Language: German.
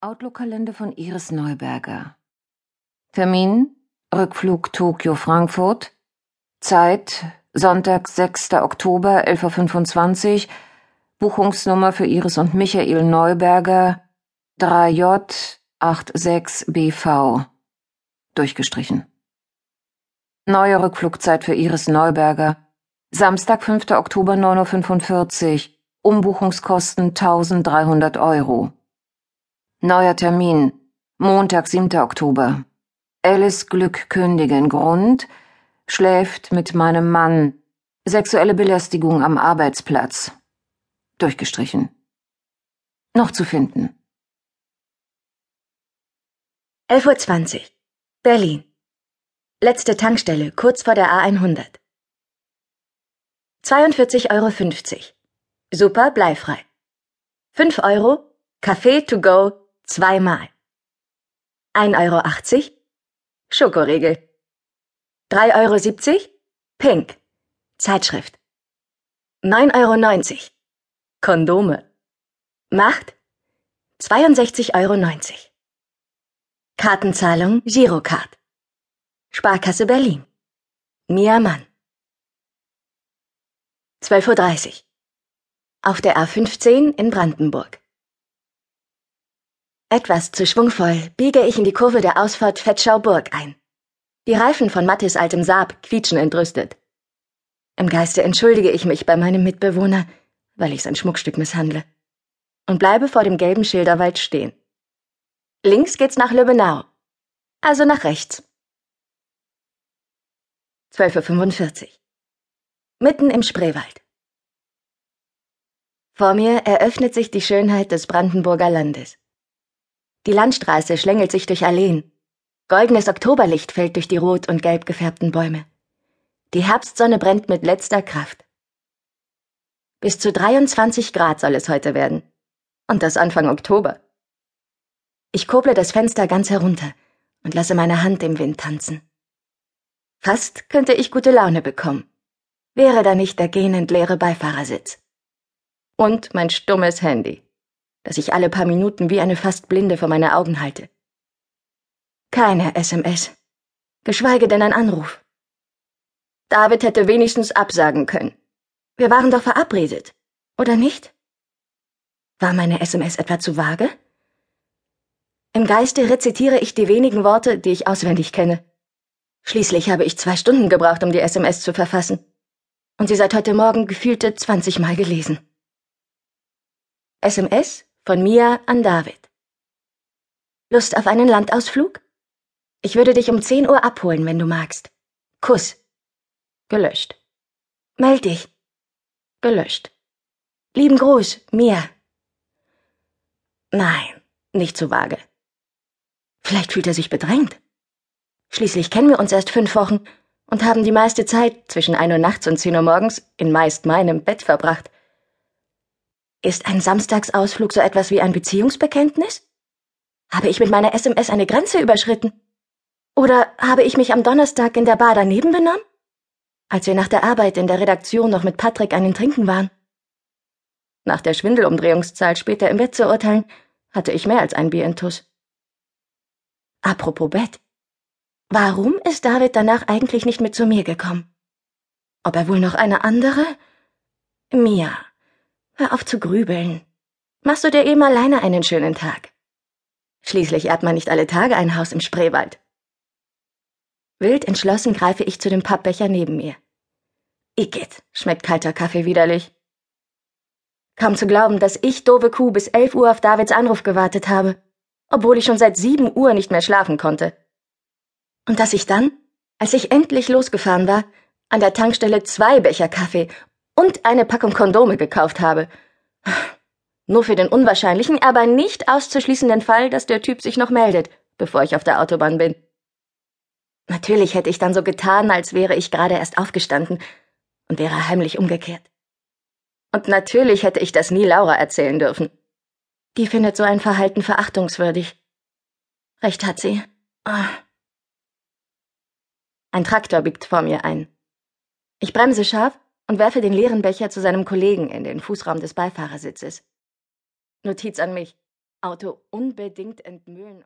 Outlook-Kalender von Iris Neuberger. Termin Rückflug Tokio-Frankfurt. Zeit Sonntag, 6. Oktober, 11.25 Uhr. Buchungsnummer für Iris und Michael Neuberger 3J 86BV. Durchgestrichen. Neue Rückflugzeit für Iris Neuberger. Samstag, 5. Oktober, 9.45 Uhr. Umbuchungskosten 1300 Euro. Neuer Termin. Montag, 7. Oktober. Alice Glück kündigen. Grund. Schläft mit meinem Mann. Sexuelle Belästigung am Arbeitsplatz. Durchgestrichen. Noch zu finden. 11.20 Uhr. Berlin. Letzte Tankstelle, kurz vor der A100. 42,50 Euro. Super bleifrei. 5 Euro, Kaffee to go, Zweimal. 1,80 Euro. Schokoriegel. 3,70 Euro. Pink. Zeitschrift. 9,90 Euro. Kondome. Macht 62,90 Euro. Kartenzahlung Girocard. Sparkasse Berlin. Mia Mann. 12.30 Uhr. Auf der A15 in Brandenburg. Etwas zu schwungvoll biege ich in die Kurve der Ausfahrt Fettschau-Burg ein. Die Reifen von Mattis altem Saab quietschen entrüstet. Im Geiste entschuldige ich mich bei meinem Mitbewohner, weil ich sein Schmuckstück misshandle, und bleibe vor dem gelben Schilderwald stehen. Links geht's nach Löbenau, also nach rechts. 12.45 Uhr. Mitten im Spreewald. Vor mir eröffnet sich die Schönheit des Brandenburger Landes. Die Landstraße schlängelt sich durch Alleen. Goldenes Oktoberlicht fällt durch die rot und gelb gefärbten Bäume. Die Herbstsonne brennt mit letzter Kraft. Bis zu 23 Grad soll es heute werden. Und das Anfang Oktober. Ich koble das Fenster ganz herunter und lasse meine Hand im Wind tanzen. Fast könnte ich gute Laune bekommen. Wäre da nicht der gähnend leere Beifahrersitz. Und mein stummes Handy das ich alle paar Minuten wie eine fast Blinde vor meine Augen halte. Keine SMS, geschweige denn ein Anruf. David hätte wenigstens absagen können. Wir waren doch verabredet, oder nicht? War meine SMS etwa zu vage? Im Geiste rezitiere ich die wenigen Worte, die ich auswendig kenne. Schließlich habe ich zwei Stunden gebraucht, um die SMS zu verfassen. Und sie seit heute Morgen gefühlte zwanzigmal gelesen. SMS von Mia an David. Lust auf einen Landausflug? Ich würde dich um 10 Uhr abholen, wenn du magst. Kuss. Gelöscht. Meld dich. Gelöscht. Lieben Gruß, Mia. Nein, nicht so vage. Vielleicht fühlt er sich bedrängt. Schließlich kennen wir uns erst fünf Wochen und haben die meiste Zeit zwischen ein Uhr nachts und zehn Uhr morgens in meist meinem Bett verbracht. Ist ein Samstagsausflug so etwas wie ein Beziehungsbekenntnis? Habe ich mit meiner SMS eine Grenze überschritten? Oder habe ich mich am Donnerstag in der Bar daneben benommen? Als wir nach der Arbeit in der Redaktion noch mit Patrick einen Trinken waren. Nach der Schwindelumdrehungszahl später im Bett zu urteilen, hatte ich mehr als ein Bier in Tuss. Apropos Bett. Warum ist David danach eigentlich nicht mit zu mir gekommen? Ob er wohl noch eine andere? Mia. Hör auf zu grübeln. Machst du dir eben alleine einen schönen Tag. Schließlich erbt man nicht alle Tage ein Haus im Spreewald. Wild entschlossen greife ich zu dem Pappbecher neben mir. Igitt, schmeckt kalter Kaffee widerlich. Kaum zu glauben, dass ich, doofe Kuh, bis elf Uhr auf Davids Anruf gewartet habe, obwohl ich schon seit sieben Uhr nicht mehr schlafen konnte. Und dass ich dann, als ich endlich losgefahren war, an der Tankstelle zwei Becher Kaffee und eine Packung Kondome gekauft habe. Nur für den unwahrscheinlichen, aber nicht auszuschließenden Fall, dass der Typ sich noch meldet, bevor ich auf der Autobahn bin. Natürlich hätte ich dann so getan, als wäre ich gerade erst aufgestanden und wäre heimlich umgekehrt. Und natürlich hätte ich das nie Laura erzählen dürfen. Die findet so ein Verhalten verachtungswürdig. Recht hat sie. Oh. Ein Traktor biegt vor mir ein. Ich bremse scharf und werfe den leeren Becher zu seinem Kollegen in den Fußraum des Beifahrersitzes. Notiz an mich. Auto unbedingt entmüllen